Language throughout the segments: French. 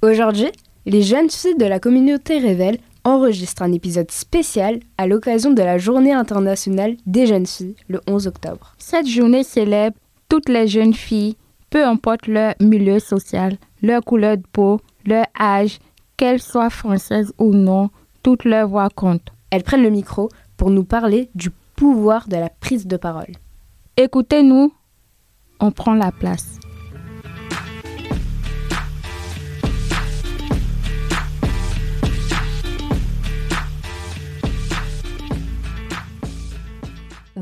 Aujourd'hui, les jeunes filles de la communauté Révèle enregistrent un épisode spécial à l'occasion de la Journée internationale des jeunes filles le 11 octobre. Cette journée célèbre toutes les jeunes filles, peu importe leur milieu social, leur couleur de peau, leur âge, qu'elles soient françaises ou non, toutes leurs voix comptent. Elles prennent le micro pour nous parler du pouvoir de la prise de parole. Écoutez-nous, on prend la place. «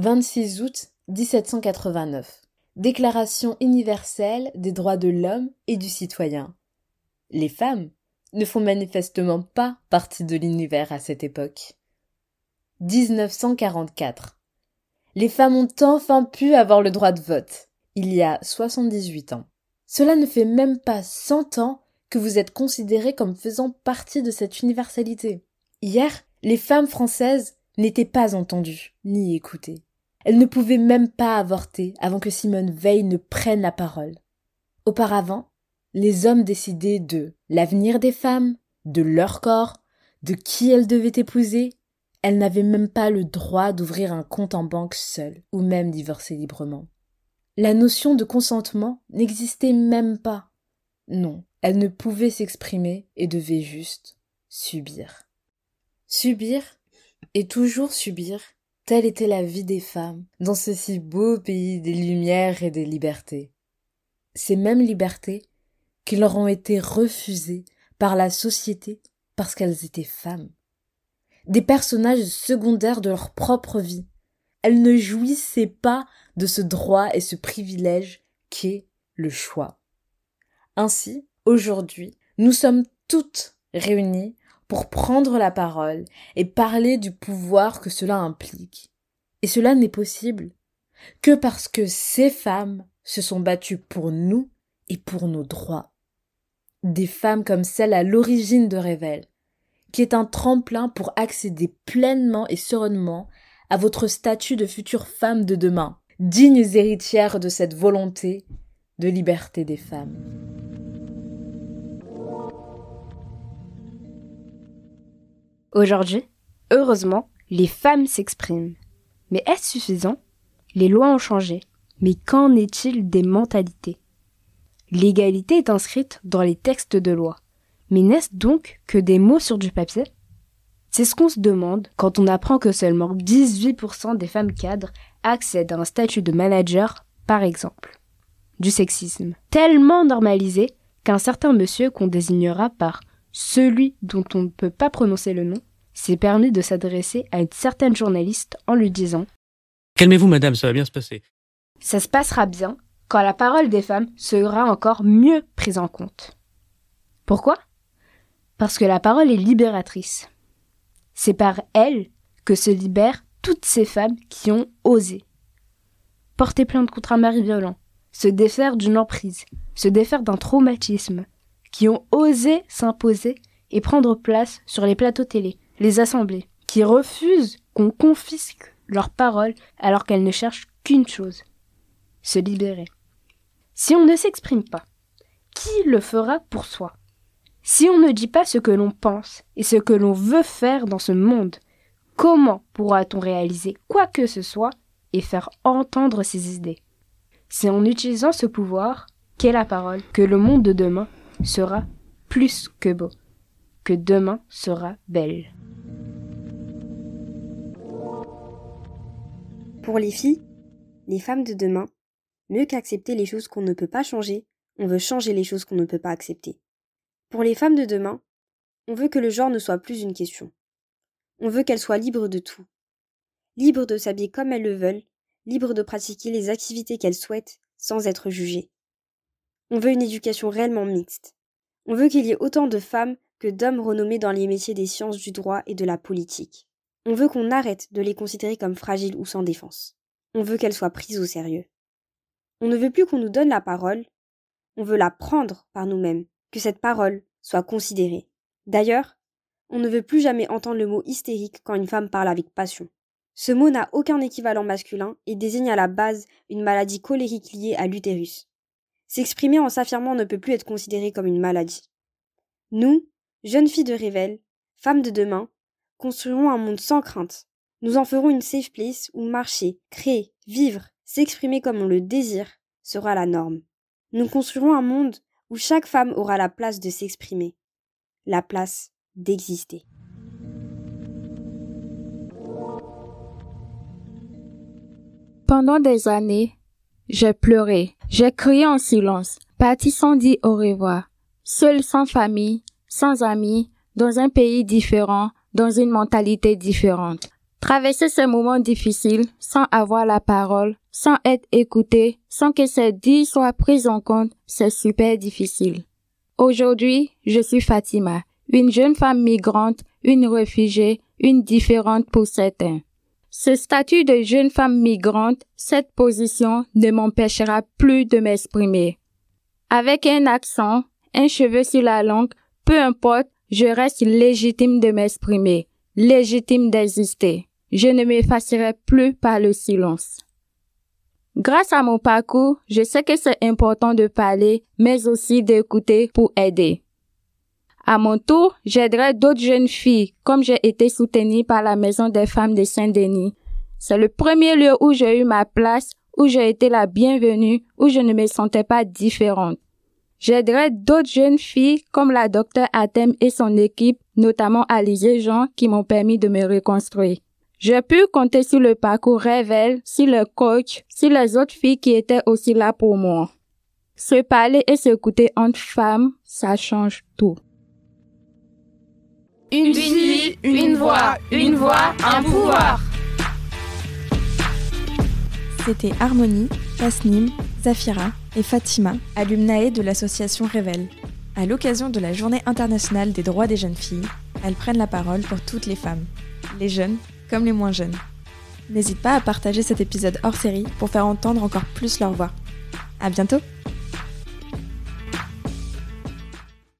26 août 1789. Déclaration universelle des droits de l'homme et du citoyen. Les femmes ne font manifestement pas partie de l'univers à cette époque. 1944. Les femmes ont enfin pu avoir le droit de vote, il y a 78 ans. Cela ne fait même pas 100 ans que vous êtes considérés comme faisant partie de cette universalité. Hier, les femmes françaises n'étaient pas entendues ni écoutées. Elles ne pouvaient même pas avorter avant que Simone Veil ne prenne la parole. Auparavant, les hommes décidaient de l'avenir des femmes, de leur corps, de qui elles devaient épouser. Elles n'avaient même pas le droit d'ouvrir un compte en banque seule, ou même divorcer librement. La notion de consentement n'existait même pas. Non, elles ne pouvaient s'exprimer et devaient juste subir. Subir et toujours subir Telle était la vie des femmes dans ce si beau pays des lumières et des libertés. Ces mêmes libertés qui leur ont été refusées par la société parce qu'elles étaient femmes. Des personnages secondaires de leur propre vie. Elles ne jouissaient pas de ce droit et ce privilège qu'est le choix. Ainsi, aujourd'hui, nous sommes toutes réunies pour prendre la parole et parler du pouvoir que cela implique. Et cela n'est possible que parce que ces femmes se sont battues pour nous et pour nos droits. Des femmes comme celle à l'origine de Révèle, qui est un tremplin pour accéder pleinement et sereinement à votre statut de future femme de demain, dignes héritières de cette volonté de liberté des femmes. Aujourd'hui, heureusement, les femmes s'expriment. Mais est-ce suffisant? Les lois ont changé. Mais qu'en est-il des mentalités? L'égalité est inscrite dans les textes de loi. Mais n'est-ce donc que des mots sur du papier? C'est ce qu'on se demande quand on apprend que seulement 18% des femmes cadres accèdent à un statut de manager, par exemple. Du sexisme. Tellement normalisé qu'un certain monsieur qu'on désignera par celui dont on ne peut pas prononcer le nom, s'est permis de s'adresser à une certaine journaliste en lui disant Calmez-vous, madame, ça va bien se passer. Ça se passera bien quand la parole des femmes sera encore mieux prise en compte. Pourquoi? Parce que la parole est libératrice. C'est par elle que se libèrent toutes ces femmes qui ont osé. Porter plainte contre un mari violent, se défaire d'une emprise, se défaire d'un traumatisme, qui ont osé s'imposer et prendre place sur les plateaux télé, les assemblées, qui refusent qu'on confisque leurs paroles alors qu'elles ne cherchent qu'une chose se libérer. Si on ne s'exprime pas, qui le fera pour soi? Si on ne dit pas ce que l'on pense et ce que l'on veut faire dans ce monde, comment pourra-t-on réaliser quoi que ce soit et faire entendre ses idées? C'est en utilisant ce pouvoir qu'est la parole que le monde de demain sera plus que beau, que demain sera belle. Pour les filles, les femmes de demain, mieux qu'accepter les choses qu'on ne peut pas changer, on veut changer les choses qu'on ne peut pas accepter. Pour les femmes de demain, on veut que le genre ne soit plus une question. On veut qu'elles soient libres de tout. Libres de s'habiller comme elles le veulent, libres de pratiquer les activités qu'elles souhaitent sans être jugées. On veut une éducation réellement mixte. On veut qu'il y ait autant de femmes que d'hommes renommés dans les métiers des sciences du droit et de la politique. On veut qu'on arrête de les considérer comme fragiles ou sans défense. On veut qu'elles soient prises au sérieux. On ne veut plus qu'on nous donne la parole, on veut la prendre par nous-mêmes, que cette parole soit considérée. D'ailleurs, on ne veut plus jamais entendre le mot hystérique quand une femme parle avec passion. Ce mot n'a aucun équivalent masculin et désigne à la base une maladie colérique liée à l'utérus. S'exprimer en s'affirmant ne peut plus être considéré comme une maladie. Nous, jeunes filles de Rével, femmes de demain, construirons un monde sans crainte. Nous en ferons une safe place où marcher, créer, vivre, s'exprimer comme on le désire sera la norme. Nous construirons un monde où chaque femme aura la place de s'exprimer, la place d'exister. Pendant des années, j'ai pleuré, j'ai crié en silence, parti sans dire au revoir, seul sans famille, sans amis, dans un pays différent, dans une mentalité différente. Traverser ces moments difficiles sans avoir la parole, sans être écouté, sans que ces dits soient pris en compte, c'est super difficile. Aujourd'hui, je suis Fatima, une jeune femme migrante, une réfugiée, une différente pour certains. Ce statut de jeune femme migrante, cette position ne m'empêchera plus de m'exprimer. Avec un accent, un cheveu sur la langue, peu importe, je reste légitime de m'exprimer, légitime d'exister. Je ne m'effacerai plus par le silence. Grâce à mon parcours, je sais que c'est important de parler, mais aussi d'écouter pour aider. À mon tour, j'aiderai d'autres jeunes filles, comme j'ai été soutenue par la Maison des femmes de Saint-Denis. C'est le premier lieu où j'ai eu ma place, où j'ai été la bienvenue, où je ne me sentais pas différente. J'aiderai d'autres jeunes filles comme la docteure Atem et son équipe, notamment Alizé Jean, qui m'ont permis de me reconstruire. J'ai pu compter sur le parcours Révèle, sur le coach, sur les autres filles qui étaient aussi là pour moi. Se parler et s'écouter entre femmes, ça change tout. Une fille, une voix, une voix, un pouvoir. C'était Harmonie, Tasnim, Zafira et Fatima, alumnae de l'association Révèle. À l'occasion de la Journée internationale des droits des jeunes filles, elles prennent la parole pour toutes les femmes, les jeunes comme les moins jeunes. N'hésite pas à partager cet épisode hors série pour faire entendre encore plus leur voix. À bientôt!